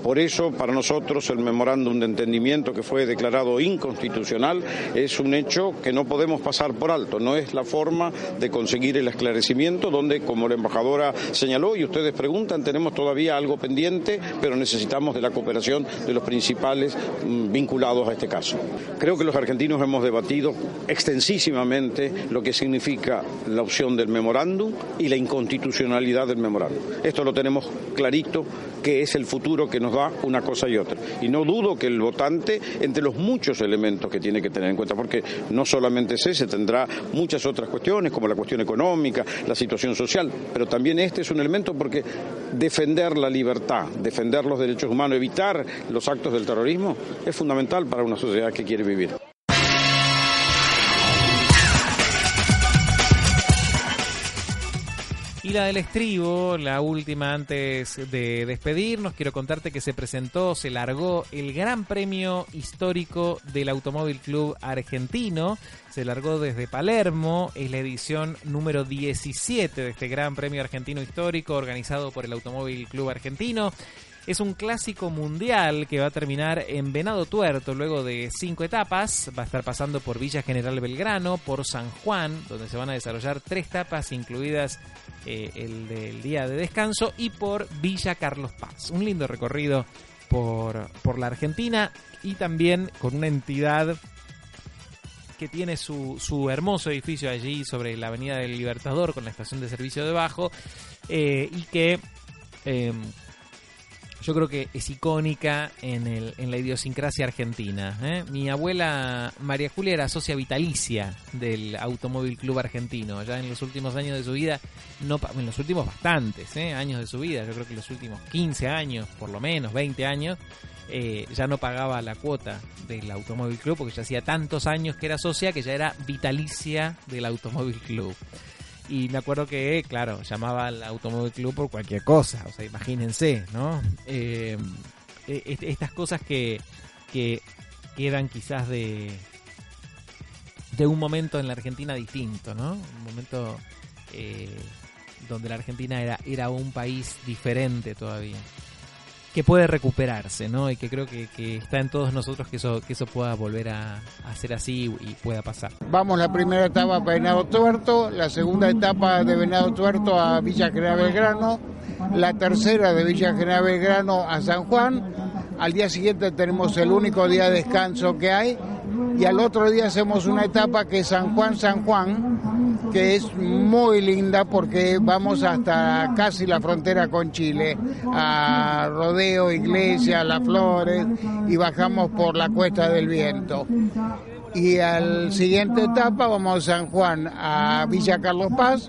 U: Por eso, para nosotros, el memorándum de entendimiento que fue declarado inconstitucional es un hecho que no podemos pasar por alto. No es la forma de conseguir el esclarecimiento, donde, como la embajadora señaló y ustedes preguntan, tenemos todavía algo pendiente, pero necesitamos de la cooperación de los principales mm, vinculados a este caso. Creo que los argentinos hemos debatido extensísimamente lo que significa la opción del memorándum y la inconstitucionalidad del memorándum. Esto lo tenemos clarito, que es el futuro que nos da una cosa y otra. Y no dudo que el votante, entre los muchos elementos que tiene que tener en cuenta, porque no solamente es ese, tendrá muchas otras cuestiones, como la cuestión económica, la situación social, pero también este es un elemento porque defender la libertad, defender los derechos humanos, evitar los actos del terrorismo, es fundamental para una sociedad que quiere vivir.
A: Y la del estribo, la última antes de despedirnos, quiero contarte que se presentó, se largó el Gran Premio Histórico del Automóvil Club Argentino. Se largó desde Palermo, es la edición número 17 de este Gran Premio Argentino Histórico organizado por el Automóvil Club Argentino. Es un clásico mundial que va a terminar en Venado Tuerto luego de cinco etapas. Va a estar pasando por Villa General Belgrano, por San Juan, donde se van a desarrollar tres etapas, incluidas eh, el del día de descanso, y por Villa Carlos Paz. Un lindo recorrido por, por la Argentina y también con una entidad que tiene su, su hermoso edificio allí sobre la Avenida del Libertador con la estación de servicio debajo eh, y que... Eh, yo creo que es icónica en, el, en la idiosincrasia argentina. ¿eh? Mi abuela María Julia era socia vitalicia del Automóvil Club Argentino. Ya en los últimos años de su vida, no en los últimos bastantes ¿eh? años de su vida, yo creo que los últimos 15 años, por lo menos 20 años, eh, ya no pagaba la cuota del Automóvil Club porque ya hacía tantos años que era socia que ya era vitalicia del Automóvil Club. Y me acuerdo que, claro, llamaba al Automóvil Club por cualquier cosa. O sea, imagínense, ¿no? Eh, estas cosas que, que quedan quizás de, de un momento en la Argentina distinto, ¿no? Un momento eh, donde la Argentina era, era un país diferente todavía. Que puede recuperarse, ¿no? Y que creo que, está en todos nosotros que eso, que eso pueda volver a, a ser así y pueda pasar.
V: Vamos la primera etapa para Venado Tuerto, la segunda etapa de Venado Tuerto a Villa General Belgrano, la tercera de Villa General Belgrano a San Juan. Al día siguiente tenemos el único día de descanso que hay y al otro día hacemos una etapa que es San Juan San Juan, que es muy linda porque vamos hasta casi la frontera con Chile, a Rodeo, Iglesia, Las Flores y bajamos por la Cuesta del Viento y al siguiente etapa vamos a San Juan a Villa Carlos Paz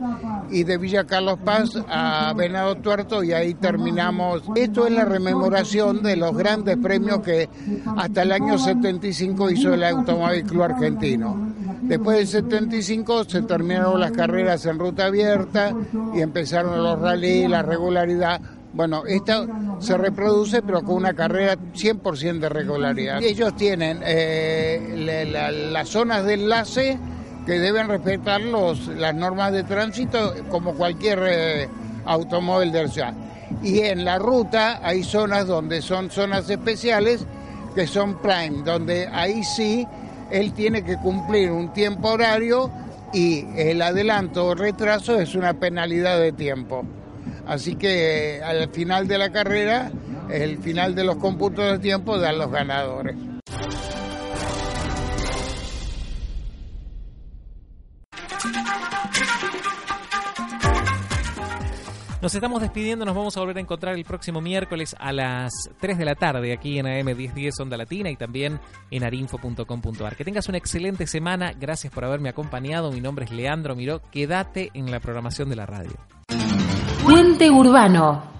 V: y de Villa Carlos Paz a Venado Tuerto y ahí terminamos. Esto es la rememoración de los grandes premios que hasta el año 75 hizo el Automóvil Club Argentino. Después del 75 se terminaron las carreras en ruta abierta y empezaron los rally, la regularidad bueno, esta se reproduce pero con una carrera 100% de regularidad. Ellos tienen eh, las zonas de enlace que deben respetar los, las normas de tránsito como cualquier eh, automóvil de ciudad. Y en la ruta hay zonas donde son zonas especiales que son prime, donde ahí sí él tiene que cumplir un tiempo horario y el adelanto o retraso es una penalidad de tiempo. Así que al final de la carrera, el final de los cómputos de tiempo dan los ganadores.
A: Nos estamos despidiendo, nos vamos a volver a encontrar el próximo miércoles a las 3 de la tarde aquí en AM1010 Onda Latina y también en arinfo.com.ar. Que tengas una excelente semana, gracias por haberme acompañado, mi nombre es Leandro Miró, quédate en la programación de la radio.
R: Puente Urbano.